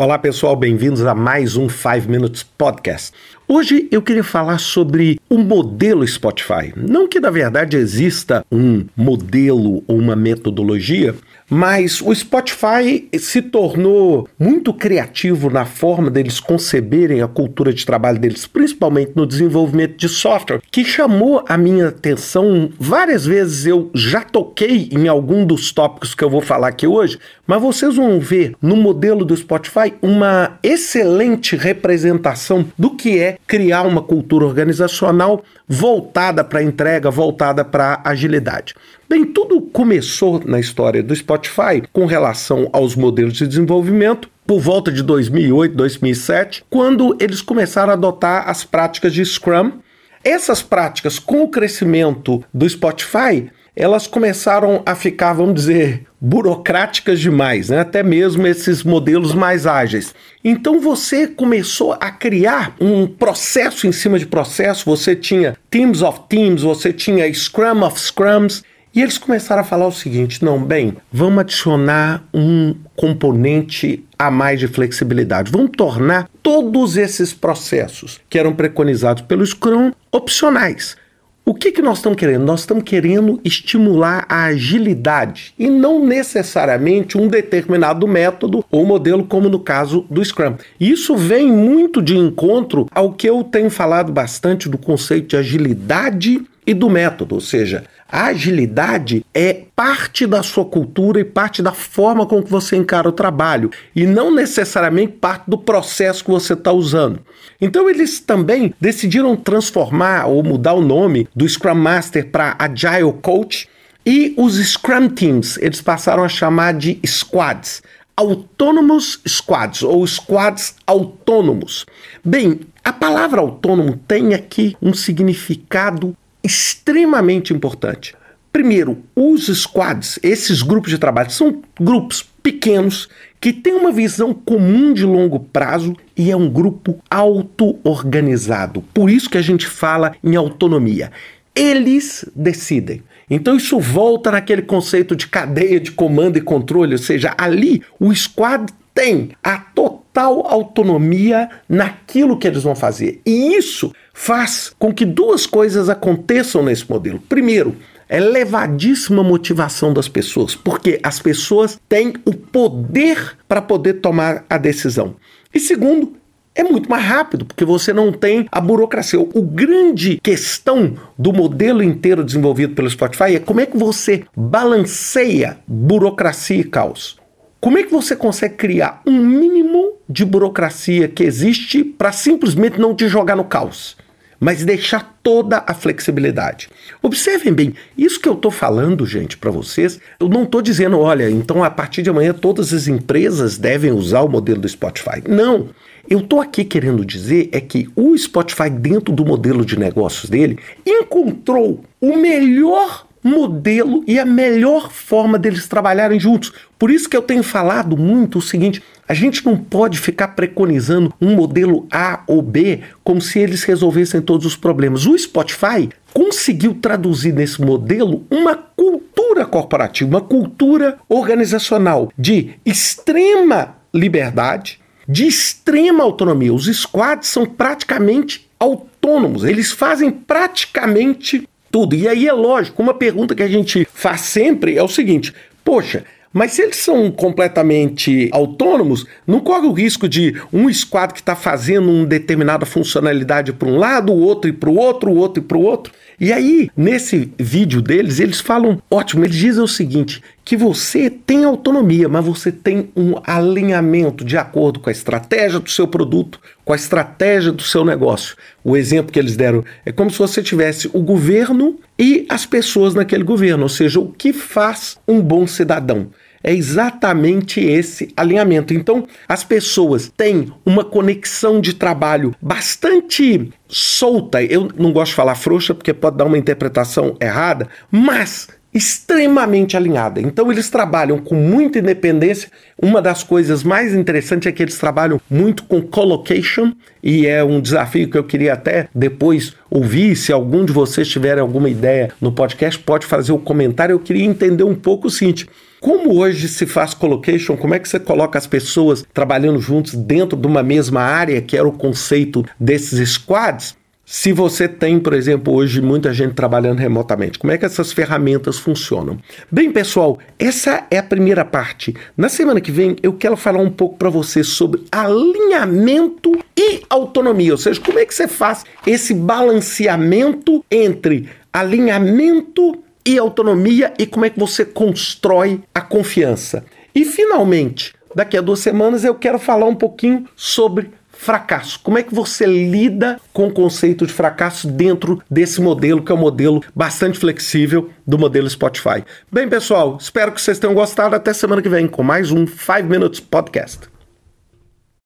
Olá pessoal, bem-vindos a mais um 5 Minutes Podcast. Hoje eu queria falar sobre o modelo Spotify. Não que na verdade exista um modelo ou uma metodologia, mas o Spotify se tornou muito criativo na forma deles conceberem a cultura de trabalho deles, principalmente no desenvolvimento de software, que chamou a minha atenção várias vezes. Eu já toquei em algum dos tópicos que eu vou falar aqui hoje, mas vocês vão ver no modelo do Spotify uma excelente representação do que é criar uma cultura organizacional voltada para entrega, voltada para agilidade. Bem, tudo começou na história do Spotify com relação aos modelos de desenvolvimento por volta de 2008, 2007, quando eles começaram a adotar as práticas de Scrum. Essas práticas, com o crescimento do Spotify, elas começaram a ficar, vamos dizer, burocráticas demais, né? até mesmo esses modelos mais ágeis. Então você começou a criar um processo em cima de processo, você tinha Teams of Teams, você tinha Scrum of Scrums, e eles começaram a falar o seguinte: não, bem, vamos adicionar um componente a mais de flexibilidade. Vamos tornar todos esses processos que eram preconizados pelo Scrum opcionais. O que, que nós estamos querendo? Nós estamos querendo estimular a agilidade e não necessariamente um determinado método ou modelo, como no caso do Scrum. Isso vem muito de encontro ao que eu tenho falado bastante do conceito de agilidade e do método, ou seja, a agilidade é parte da sua cultura e parte da forma com que você encara o trabalho, e não necessariamente parte do processo que você está usando. Então, eles também decidiram transformar ou mudar o nome do Scrum Master para Agile Coach. E os Scrum Teams, eles passaram a chamar de squads. Autônomos squads ou squads autônomos. Bem, a palavra autônomo tem aqui um significado extremamente importante. Primeiro, os squads, esses grupos de trabalho, são grupos pequenos que têm uma visão comum de longo prazo e é um grupo auto-organizado. Por isso que a gente fala em autonomia. Eles decidem. Então isso volta naquele conceito de cadeia de comando e controle, ou seja, ali o squad tem a total autonomia naquilo que eles vão fazer. E isso faz com que duas coisas aconteçam nesse modelo. Primeiro, elevadíssima motivação das pessoas, porque as pessoas têm o poder para poder tomar a decisão. E segundo, é muito mais rápido, porque você não tem a burocracia. O grande questão do modelo inteiro desenvolvido pelo Spotify é como é que você balanceia burocracia e caos. Como é que você consegue criar um mínimo de burocracia que existe para simplesmente não te jogar no caos, mas deixar toda a flexibilidade? Observem bem, isso que eu estou falando, gente, para vocês, eu não estou dizendo, olha, então a partir de amanhã todas as empresas devem usar o modelo do Spotify. Não. Eu estou aqui querendo dizer é que o Spotify, dentro do modelo de negócios dele, encontrou o melhor modelo e a melhor forma deles trabalharem juntos. Por isso que eu tenho falado muito o seguinte: a gente não pode ficar preconizando um modelo A ou B como se eles resolvessem todos os problemas. O Spotify conseguiu traduzir nesse modelo uma cultura corporativa, uma cultura organizacional de extrema liberdade, de extrema autonomia. Os squads são praticamente autônomos, eles fazem praticamente tudo. E aí é lógico, uma pergunta que a gente faz sempre é o seguinte: poxa, mas se eles são completamente autônomos, não corre o risco de um squad que está fazendo uma determinada funcionalidade para um lado, o outro e para o outro, o outro e para o outro. E aí, nesse vídeo deles, eles falam, ótimo, eles dizem o seguinte, que você tem autonomia, mas você tem um alinhamento de acordo com a estratégia do seu produto, com a estratégia do seu negócio. O exemplo que eles deram é como se você tivesse o governo e as pessoas naquele governo, ou seja, o que faz um bom cidadão é exatamente esse alinhamento. Então, as pessoas têm uma conexão de trabalho bastante solta. Eu não gosto de falar frouxa porque pode dar uma interpretação errada, mas extremamente alinhada. Então eles trabalham com muita independência. Uma das coisas mais interessantes é que eles trabalham muito com collocation e é um desafio que eu queria até depois ouvir. Se algum de vocês tiver alguma ideia no podcast, pode fazer o um comentário. Eu queria entender um pouco o seguinte: como hoje se faz colocation, como é que você coloca as pessoas trabalhando juntos dentro de uma mesma área, que era o conceito desses squads. Se você tem, por exemplo, hoje muita gente trabalhando remotamente, como é que essas ferramentas funcionam? Bem, pessoal, essa é a primeira parte. Na semana que vem eu quero falar um pouco para você sobre alinhamento e autonomia, ou seja, como é que você faz esse balanceamento entre alinhamento e autonomia e como é que você constrói a confiança. E finalmente, daqui a duas semanas eu quero falar um pouquinho sobre fracasso. Como é que você lida com o conceito de fracasso dentro desse modelo, que é um modelo bastante flexível do modelo Spotify? Bem, pessoal, espero que vocês tenham gostado. Até semana que vem com mais um 5 Minutes Podcast.